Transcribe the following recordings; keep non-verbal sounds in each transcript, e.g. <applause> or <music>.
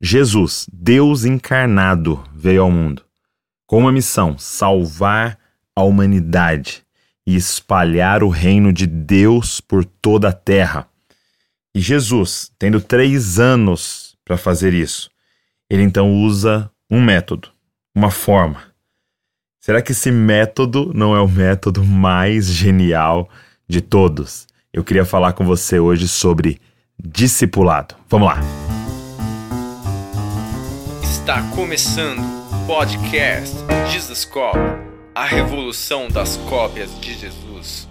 Jesus, Deus encarnado, veio ao mundo com uma missão: salvar a humanidade e espalhar o reino de Deus por toda a terra. E Jesus, tendo três anos para fazer isso, ele então usa um método, uma forma. Será que esse método não é o método mais genial de todos? Eu queria falar com você hoje sobre discipulado. Vamos lá! Está começando o podcast Jesus Cop, a revolução das cópias de Jesus.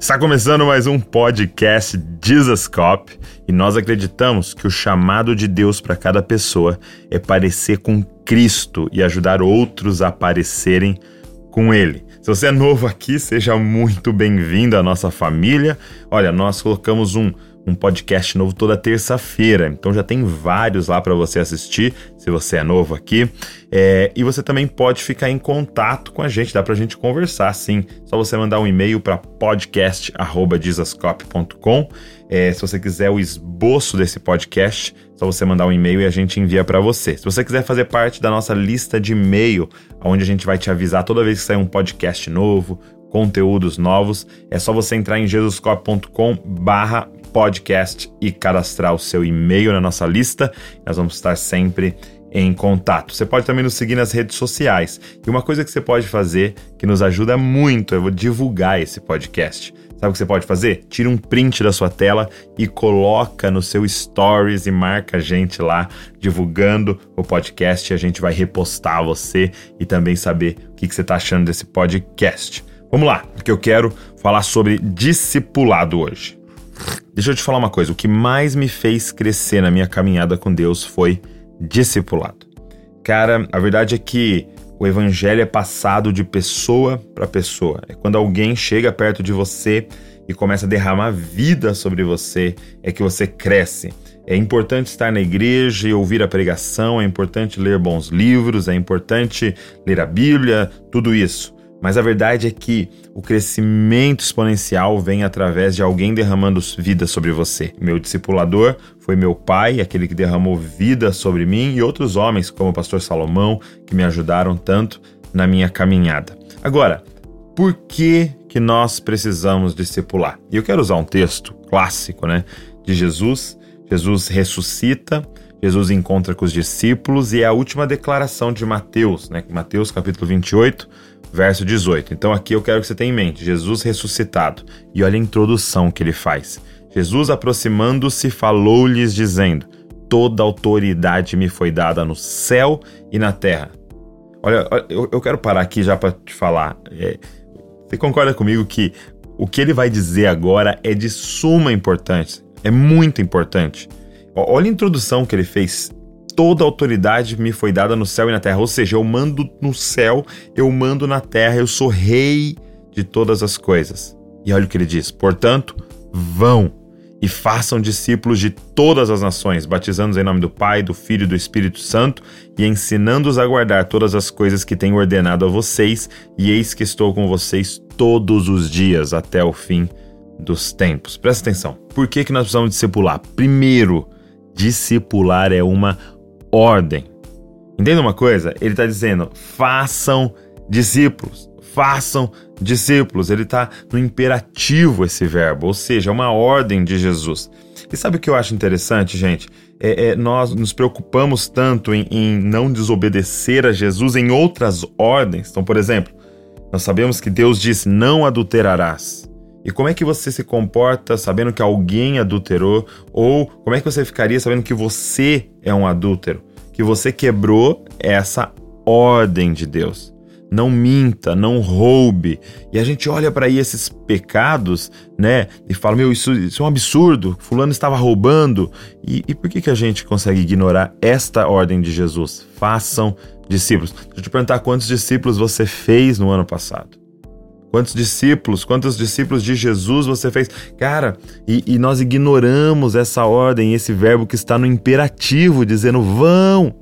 Está começando mais um podcast Jesus Cop e nós acreditamos que o chamado de Deus para cada pessoa é parecer com Cristo e ajudar outros a parecerem com Ele. Se você é novo aqui, seja muito bem-vindo à nossa família. Olha, nós colocamos um um podcast novo toda terça-feira. Então já tem vários lá para você assistir, se você é novo aqui. É, e você também pode ficar em contato com a gente, dá para a gente conversar sim. Só você mandar um e-mail para podcast.com. É, se você quiser o esboço desse podcast, só você mandar um e-mail e a gente envia para você. Se você quiser fazer parte da nossa lista de e-mail, onde a gente vai te avisar toda vez que sair um podcast novo, conteúdos novos, é só você entrar em jesuscop.com barra podcast e cadastrar o seu e-mail na nossa lista. Nós vamos estar sempre em contato. Você pode também nos seguir nas redes sociais. E uma coisa que você pode fazer que nos ajuda muito é divulgar esse podcast. Sabe o que você pode fazer? Tira um print da sua tela e coloca no seu stories e marca a gente lá divulgando o podcast. A gente vai repostar você e também saber o que você está achando desse podcast. Vamos lá, porque eu quero falar sobre discipulado hoje. Deixa eu te falar uma coisa: o que mais me fez crescer na minha caminhada com Deus foi discipulado. Cara, a verdade é que o evangelho é passado de pessoa para pessoa. É quando alguém chega perto de você e começa a derramar vida sobre você, é que você cresce. É importante estar na igreja e ouvir a pregação, é importante ler bons livros, é importante ler a Bíblia, tudo isso. Mas a verdade é que o crescimento exponencial vem através de alguém derramando vida sobre você. Meu discipulador foi meu pai, aquele que derramou vida sobre mim, e outros homens, como o pastor Salomão, que me ajudaram tanto na minha caminhada. Agora, por que, que nós precisamos discipular? E eu quero usar um texto clássico né, de Jesus. Jesus ressuscita, Jesus encontra com os discípulos e é a última declaração de Mateus, né? Mateus capítulo 28, verso 18. Então aqui eu quero que você tenha em mente Jesus ressuscitado. E olha a introdução que ele faz. Jesus aproximando-se falou-lhes dizendo: Toda autoridade me foi dada no céu e na terra. Olha, eu, quero parar aqui já para te falar. É, você concorda comigo que o que ele vai dizer agora é de suma importância? É muito importante. Olha a introdução que ele fez toda autoridade me foi dada no céu e na terra. Ou seja, eu mando no céu, eu mando na terra, eu sou rei de todas as coisas. E olha o que ele diz: portanto, vão e façam discípulos de todas as nações, batizando-os em nome do Pai, do Filho e do Espírito Santo, e ensinando-os a guardar todas as coisas que tenho ordenado a vocês, e eis que estou com vocês todos os dias até o fim dos tempos. Presta atenção. Por que, que nós precisamos discipular? Primeiro, discipular é uma ordem. Entenda uma coisa? Ele está dizendo: façam discípulos, façam discípulos. Ele está no imperativo esse verbo, ou seja, é uma ordem de Jesus. E sabe o que eu acho interessante, gente? É, é, nós nos preocupamos tanto em, em não desobedecer a Jesus em outras ordens. Então, por exemplo, nós sabemos que Deus diz: não adulterarás. E como é que você se comporta sabendo que alguém adulterou? Ou como é que você ficaria sabendo que você é um adúltero? Que você quebrou essa ordem de Deus. Não minta, não roube. E a gente olha para esses pecados, né? E fala: Meu, isso, isso, é um absurdo. Fulano estava roubando. E, e por que, que a gente consegue ignorar esta ordem de Jesus? Façam discípulos. Deixa eu te perguntar quantos discípulos você fez no ano passado. Quantos discípulos, quantos discípulos de Jesus você fez? Cara, e, e, nós ignoramos essa ordem, esse verbo que está no imperativo, dizendo: vão,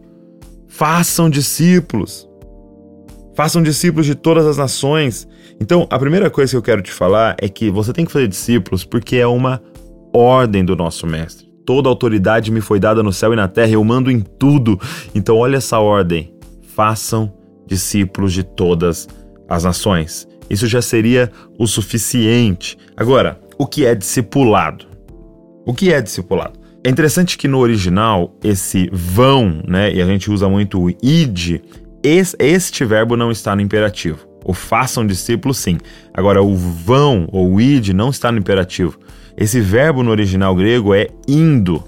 façam discípulos. Façam discípulos de todas as nações. Então, a primeira coisa que eu quero te falar é que você tem que fazer discípulos porque é uma ordem do nosso Mestre. toda autoridade me foi dada no céu e na terra, eu mando em tudo. Então, olha essa ordem: façam discípulos de todas as nações. Isso já seria o suficiente. Agora, o que é discipulado? O que é discipulado? É interessante que no original, esse vão, né, e a gente usa muito o id, este verbo não está no imperativo. O façam discípulos, sim. Agora, o vão ou id não está no imperativo. Esse verbo no original grego é indo.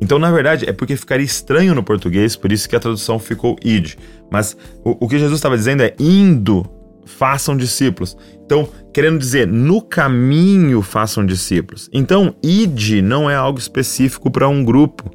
Então, na verdade, é porque ficaria estranho no português, por isso que a tradução ficou id. Mas o, o que Jesus estava dizendo é indo, façam discípulos. Então, querendo dizer, no caminho façam discípulos. Então, id não é algo específico para um grupo.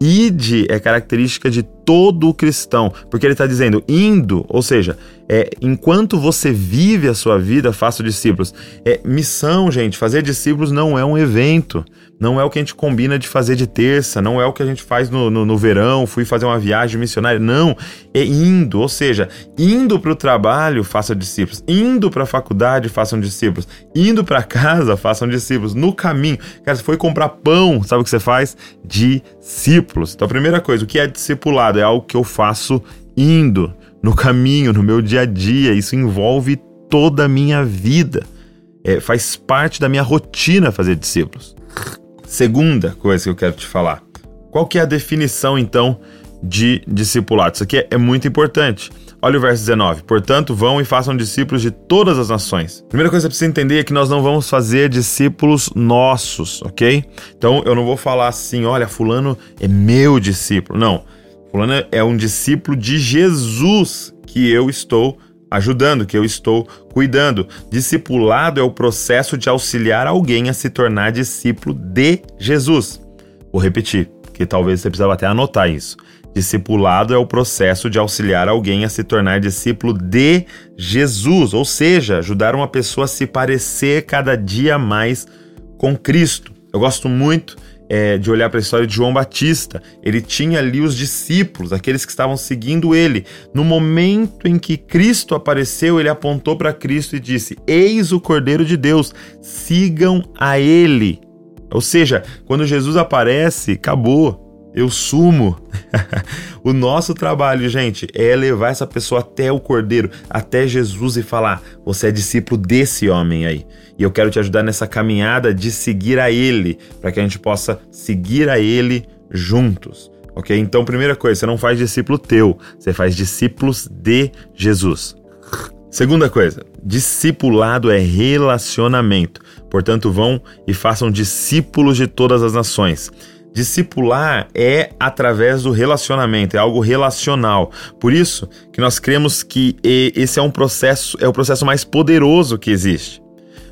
Id é característica de todo cristão, porque ele está dizendo indo, ou seja, é, enquanto você vive a sua vida, faça discípulos. É missão, gente. Fazer discípulos não é um evento. Não é o que a gente combina de fazer de terça, não é o que a gente faz no, no, no verão, fui fazer uma viagem missionária. Não, é indo, ou seja, indo para o trabalho, faça discípulos, indo para a faculdade, façam discípulos, indo para casa, façam discípulos, no caminho. Cara, você foi comprar pão, sabe o que você faz? Discípulos. Então, a primeira coisa, o que é discipulado? É algo que eu faço indo, no caminho, no meu dia a dia. Isso envolve toda a minha vida. É, faz parte da minha rotina fazer discípulos. Segunda coisa que eu quero te falar. Qual que é a definição, então, de discipulado? Isso aqui é, é muito importante. Olha o verso 19. Portanto, vão e façam discípulos de todas as nações. Primeira coisa que você precisa entender é que nós não vamos fazer discípulos nossos, ok? Então, eu não vou falar assim, olha, fulano é meu discípulo. Não. Fulano é um discípulo de Jesus que eu estou ajudando, que eu estou cuidando. Discipulado é o processo de auxiliar alguém a se tornar discípulo de Jesus. Vou repetir, que talvez você precisava até anotar isso. Discipulado é o processo de auxiliar alguém a se tornar discípulo de Jesus, ou seja, ajudar uma pessoa a se parecer cada dia mais com Cristo. Eu gosto muito é, de olhar para a história de João Batista. Ele tinha ali os discípulos, aqueles que estavam seguindo ele. No momento em que Cristo apareceu, ele apontou para Cristo e disse: Eis o Cordeiro de Deus, sigam a ele. Ou seja, quando Jesus aparece, acabou eu sumo. <laughs> o nosso trabalho, gente, é levar essa pessoa até o Cordeiro, até Jesus e falar: você é discípulo desse homem aí. E eu quero te ajudar nessa caminhada de seguir a Ele, para que a gente possa seguir a Ele juntos. Ok? Então, primeira coisa, você não faz discípulo teu, você faz discípulos de Jesus. Segunda coisa, discipulado é relacionamento. Portanto, vão e façam discípulos de todas as nações. Discipular é através do relacionamento, é algo relacional. Por isso que nós cremos que esse é um processo, é o processo mais poderoso que existe.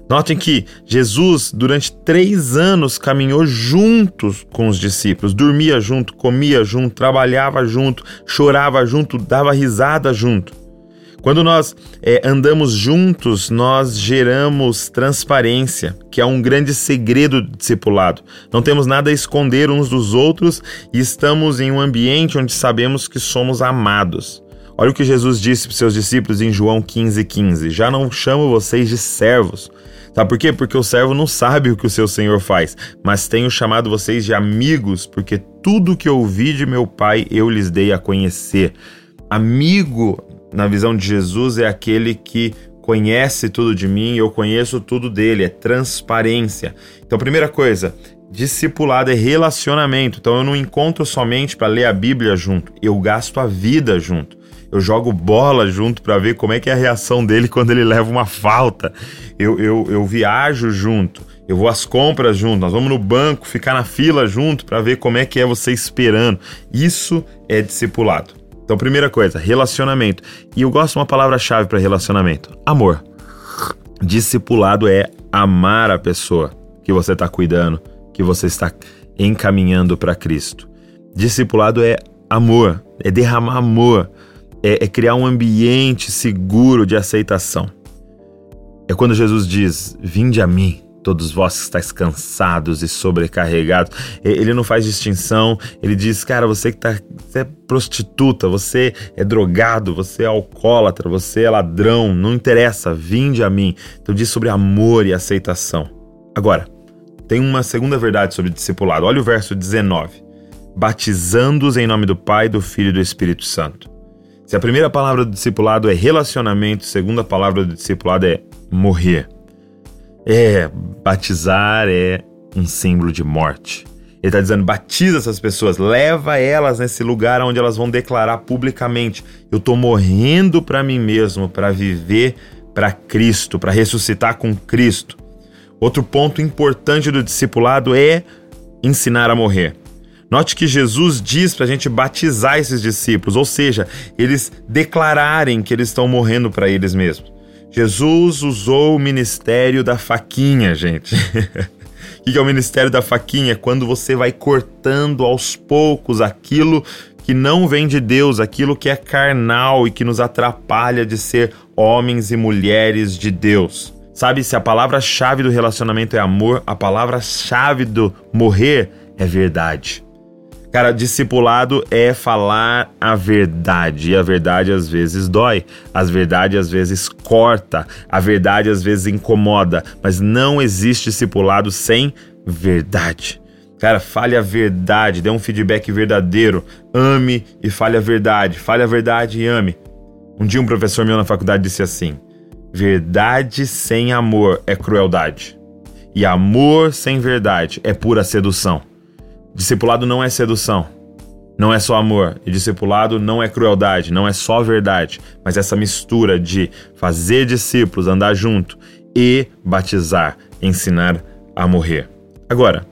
Notem que Jesus, durante três anos, caminhou juntos com os discípulos, dormia junto, comia junto, trabalhava junto, chorava junto, dava risada junto. Quando nós é, andamos juntos, nós geramos transparência, que é um grande segredo do discipulado. Não temos nada a esconder uns dos outros e estamos em um ambiente onde sabemos que somos amados. Olha o que Jesus disse para seus discípulos em João 15,15: 15. Já não chamo vocês de servos. Sabe por quê? Porque o servo não sabe o que o seu senhor faz, mas tenho chamado vocês de amigos, porque tudo que ouvi de meu pai eu lhes dei a conhecer. Amigo na visão de Jesus, é aquele que conhece tudo de mim, eu conheço tudo dele, é transparência. Então, primeira coisa, discipulado é relacionamento. Então, eu não encontro somente para ler a Bíblia junto, eu gasto a vida junto. Eu jogo bola junto para ver como é que é a reação dele quando ele leva uma falta. Eu, eu, eu viajo junto. Eu vou às compras junto, nós vamos no banco, ficar na fila junto para ver como é que é você esperando. Isso é discipulado. Então, primeira coisa, relacionamento. E eu gosto de uma palavra-chave para relacionamento: amor. Discipulado é amar a pessoa que você está cuidando, que você está encaminhando para Cristo. Discipulado é amor, é derramar amor, é, é criar um ambiente seguro de aceitação. É quando Jesus diz: Vinde a mim, todos vós que estáis cansados e sobrecarregados. Ele não faz distinção, ele diz, cara, você que tá, você é prostituta, você é drogado, você é alcoólatra, você é ladrão, não interessa, vinde a mim. Então diz sobre amor e aceitação. Agora, tem uma segunda verdade sobre discipulado. Olha o verso 19. Batizando-os em nome do Pai, do Filho e do Espírito Santo. Se a primeira palavra do discipulado é relacionamento, a segunda palavra do discipulado é morrer. É, batizar é um símbolo de morte. Ele está dizendo: batiza essas pessoas, leva elas nesse lugar onde elas vão declarar publicamente: eu estou morrendo para mim mesmo, para viver para Cristo, para ressuscitar com Cristo. Outro ponto importante do discipulado é ensinar a morrer. Note que Jesus diz para a gente batizar esses discípulos, ou seja, eles declararem que eles estão morrendo para eles mesmos. Jesus usou o ministério da faquinha, gente. <laughs> o que é o ministério da faquinha? É quando você vai cortando aos poucos aquilo que não vem de Deus, aquilo que é carnal e que nos atrapalha de ser homens e mulheres de Deus. Sabe, se a palavra-chave do relacionamento é amor, a palavra-chave do morrer é verdade. Cara, discipulado é falar a verdade. E a verdade às vezes dói, a verdade às vezes corta, a verdade às vezes incomoda. Mas não existe discipulado sem verdade. Cara, fale a verdade, dê um feedback verdadeiro. Ame e fale a verdade. Fale a verdade e ame. Um dia um professor meu na faculdade disse assim: Verdade sem amor é crueldade. E amor sem verdade é pura sedução. Discipulado não é sedução. Não é só amor. E discipulado não é crueldade, não é só verdade. Mas essa mistura de fazer discípulos, andar junto e batizar, ensinar a morrer. Agora,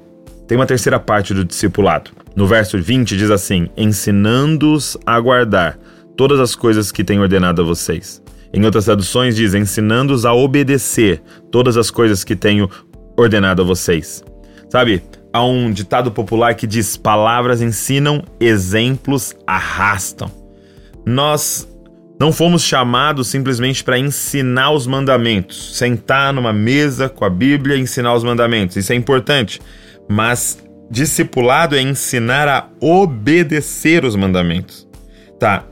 tem uma terceira parte do discipulado. No verso 20 diz assim: ensinando-os a guardar todas as coisas que tenho ordenado a vocês. Em outras traduções diz: ensinando-os a obedecer todas as coisas que tenho ordenado a vocês. Sabe, há um ditado popular que diz: palavras ensinam, exemplos arrastam. Nós não fomos chamados simplesmente para ensinar os mandamentos, sentar numa mesa com a Bíblia e ensinar os mandamentos. Isso é importante, mas discipulado é ensinar a obedecer os mandamentos. Tá,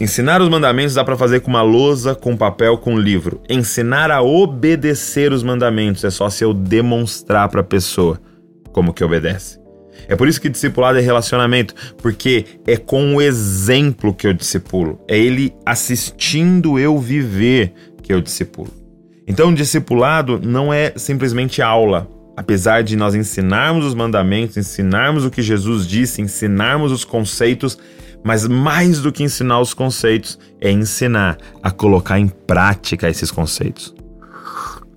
Ensinar os mandamentos dá para fazer com uma lousa, com papel, com livro. Ensinar a obedecer os mandamentos é só se eu demonstrar para a pessoa como que obedece. É por isso que discipulado é relacionamento, porque é com o exemplo que eu discipulo, é ele assistindo eu viver que eu discipulo. Então, discipulado não é simplesmente aula. Apesar de nós ensinarmos os mandamentos, ensinarmos o que Jesus disse, ensinarmos os conceitos, mas mais do que ensinar os conceitos, é ensinar a colocar em prática esses conceitos.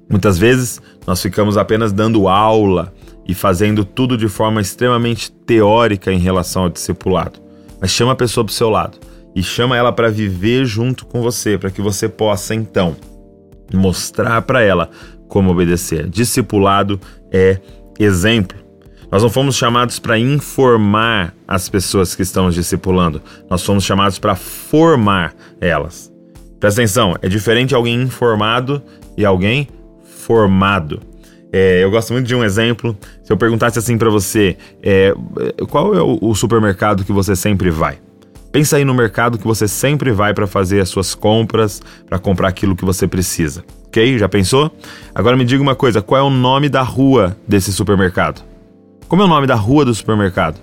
Muitas vezes nós ficamos apenas dando aula e fazendo tudo de forma extremamente teórica em relação ao discipulado. Mas chama a pessoa para o seu lado e chama ela para viver junto com você, para que você possa então mostrar para ela como obedecer. Discipulado é exemplo. Nós não fomos chamados para informar as pessoas que estamos discipulando, nós fomos chamados para formar elas. Presta atenção, é diferente alguém informado e alguém formado. É, eu gosto muito de um exemplo. Se eu perguntasse assim para você, é, qual é o, o supermercado que você sempre vai? Pensa aí no mercado que você sempre vai para fazer as suas compras, para comprar aquilo que você precisa. Ok? Já pensou? Agora me diga uma coisa: qual é o nome da rua desse supermercado? Como é o nome da rua do supermercado?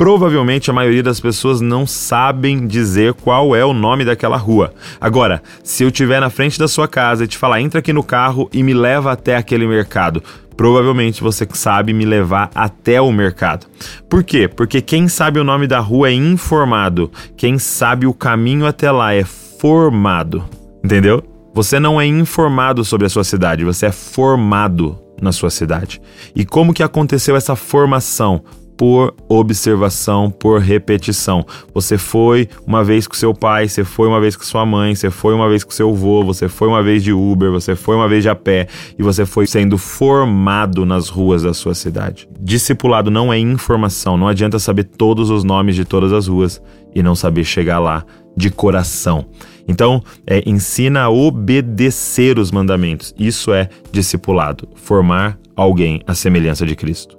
Provavelmente a maioria das pessoas não sabem dizer qual é o nome daquela rua. Agora, se eu estiver na frente da sua casa e te falar, entra aqui no carro e me leva até aquele mercado, provavelmente você sabe me levar até o mercado. Por quê? Porque quem sabe o nome da rua é informado, quem sabe o caminho até lá é formado. Entendeu? Você não é informado sobre a sua cidade, você é formado na sua cidade. E como que aconteceu essa formação? Por observação, por repetição. Você foi uma vez com seu pai, você foi uma vez com sua mãe, você foi uma vez com seu avô, você foi uma vez de Uber, você foi uma vez de a pé e você foi sendo formado nas ruas da sua cidade. Discipulado não é informação, não adianta saber todos os nomes de todas as ruas e não saber chegar lá de coração. Então, é, ensina a obedecer os mandamentos. Isso é discipulado, formar alguém à semelhança de Cristo.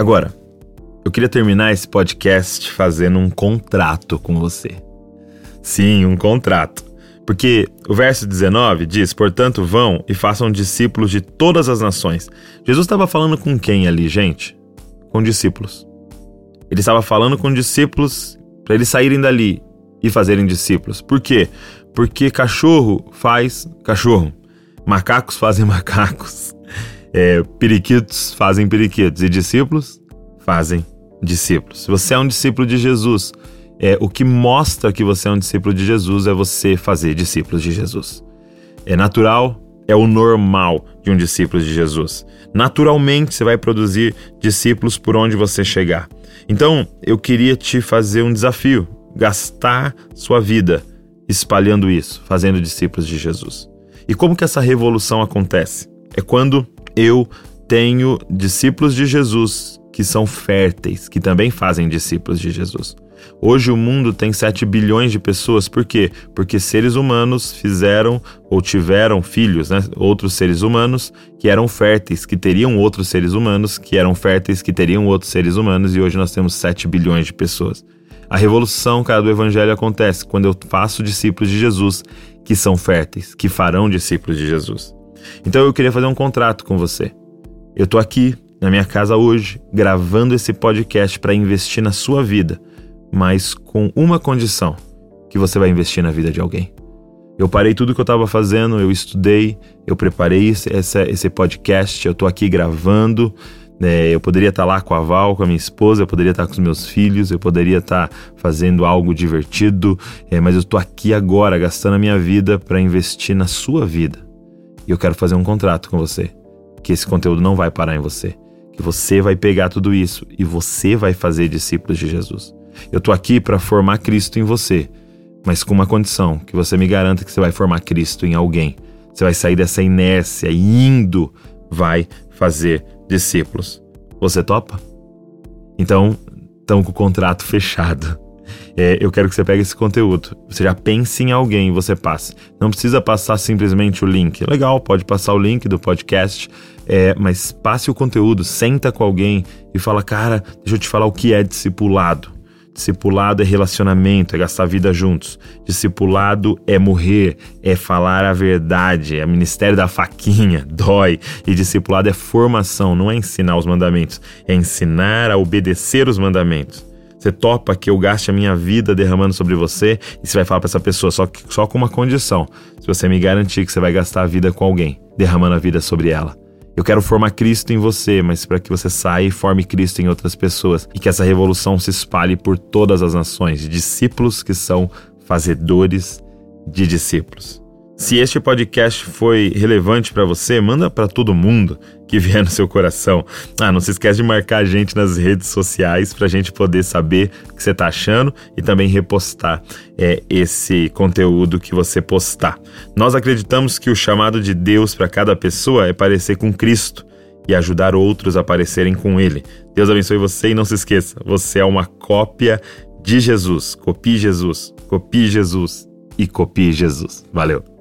Agora, eu queria terminar esse podcast fazendo um contrato com você. Sim, um contrato. Porque o verso 19 diz: Portanto, vão e façam discípulos de todas as nações. Jesus estava falando com quem ali, gente? Com discípulos. Ele estava falando com discípulos para eles saírem dali e fazerem discípulos. Por quê? Porque cachorro faz cachorro, macacos fazem <laughs> macacos, é, periquitos fazem periquitos e discípulos fazem discípulos. Se você é um discípulo de Jesus, é, o que mostra que você é um discípulo de Jesus é você fazer discípulos de Jesus. É natural, é o normal de um discípulo de Jesus. Naturalmente você vai produzir discípulos por onde você chegar. Então, eu queria te fazer um desafio: gastar sua vida espalhando isso, fazendo discípulos de Jesus. E como que essa revolução acontece? É quando eu tenho discípulos de Jesus que são férteis, que também fazem discípulos de Jesus. Hoje o mundo tem 7 bilhões de pessoas, por quê? Porque seres humanos fizeram ou tiveram filhos, né? outros seres humanos que eram férteis, que teriam outros seres humanos, que eram férteis, que teriam outros seres humanos, e hoje nós temos 7 bilhões de pessoas. A revolução, cara, do evangelho acontece quando eu faço discípulos de Jesus que são férteis, que farão discípulos de Jesus. Então eu queria fazer um contrato com você. Eu tô aqui na minha casa hoje, gravando esse podcast para investir na sua vida mas com uma condição: que você vai investir na vida de alguém. Eu parei tudo que eu estava fazendo, eu estudei, eu preparei esse, esse podcast, eu estou aqui gravando. É, eu poderia estar tá lá com a Val, com a minha esposa, eu poderia estar tá com os meus filhos, eu poderia estar tá fazendo algo divertido, é, mas eu estou aqui agora gastando a minha vida para investir na sua vida. E eu quero fazer um contrato com você, que esse conteúdo não vai parar em você, você vai pegar tudo isso e você vai fazer discípulos de Jesus. Eu tô aqui para formar Cristo em você, mas com uma condição: que você me garanta que você vai formar Cristo em alguém. Você vai sair dessa inércia e indo vai fazer discípulos. Você topa? Então, estamos com o contrato fechado. É, eu quero que você pegue esse conteúdo. Você já pense em alguém você passe. Não precisa passar simplesmente o link. Legal, pode passar o link do podcast, é, mas passe o conteúdo, senta com alguém e fala, cara, deixa eu te falar o que é discipulado. Discipulado é relacionamento, é gastar vida juntos. Discipulado é morrer, é falar a verdade, é ministério da faquinha, <laughs> dói. E discipulado é formação, não é ensinar os mandamentos, é ensinar a obedecer os mandamentos. Você topa que eu gaste a minha vida derramando sobre você e você vai falar para essa pessoa só, só com uma condição: se você me garantir que você vai gastar a vida com alguém, derramando a vida sobre ela. Eu quero formar Cristo em você, mas para que você saia e forme Cristo em outras pessoas e que essa revolução se espalhe por todas as nações, discípulos que são fazedores de discípulos. Se este podcast foi relevante para você, manda para todo mundo que vier no seu coração. Ah, não se esquece de marcar a gente nas redes sociais para a gente poder saber o que você está achando e também repostar é, esse conteúdo que você postar. Nós acreditamos que o chamado de Deus para cada pessoa é parecer com Cristo e ajudar outros a parecerem com Ele. Deus abençoe você e não se esqueça, você é uma cópia de Jesus. Copie Jesus, copie Jesus e copie Jesus. Valeu!